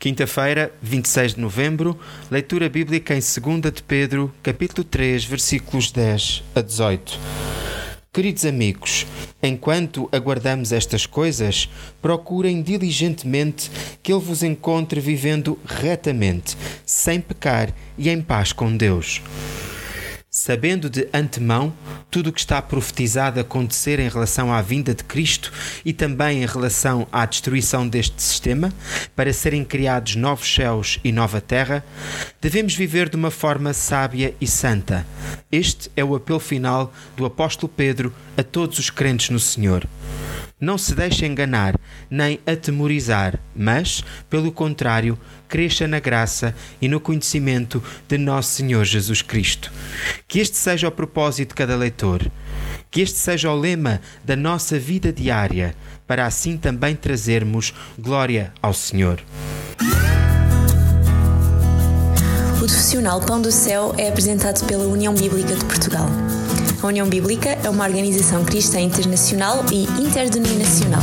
Quinta-feira, 26 de novembro, leitura bíblica em 2 de Pedro, capítulo 3, versículos 10 a 18. Queridos amigos, enquanto aguardamos estas coisas, procurem diligentemente que Ele vos encontre vivendo retamente, sem pecar e em paz com Deus sabendo de antemão tudo o que está profetizado acontecer em relação à vinda de Cristo e também em relação à destruição deste sistema, para serem criados novos céus e nova terra, devemos viver de uma forma sábia e santa. Este é o apelo final do apóstolo Pedro a todos os crentes no Senhor. Não se deixe enganar, nem atemorizar, mas, pelo contrário, cresça na graça e no conhecimento de nosso Senhor Jesus Cristo. Que este seja o propósito de cada leitor. Que este seja o lema da nossa vida diária, para assim também trazermos glória ao Senhor. O profissional Pão do Céu é apresentado pela União Bíblica de Portugal. A União Bíblica é uma organização cristã internacional e interdenominacional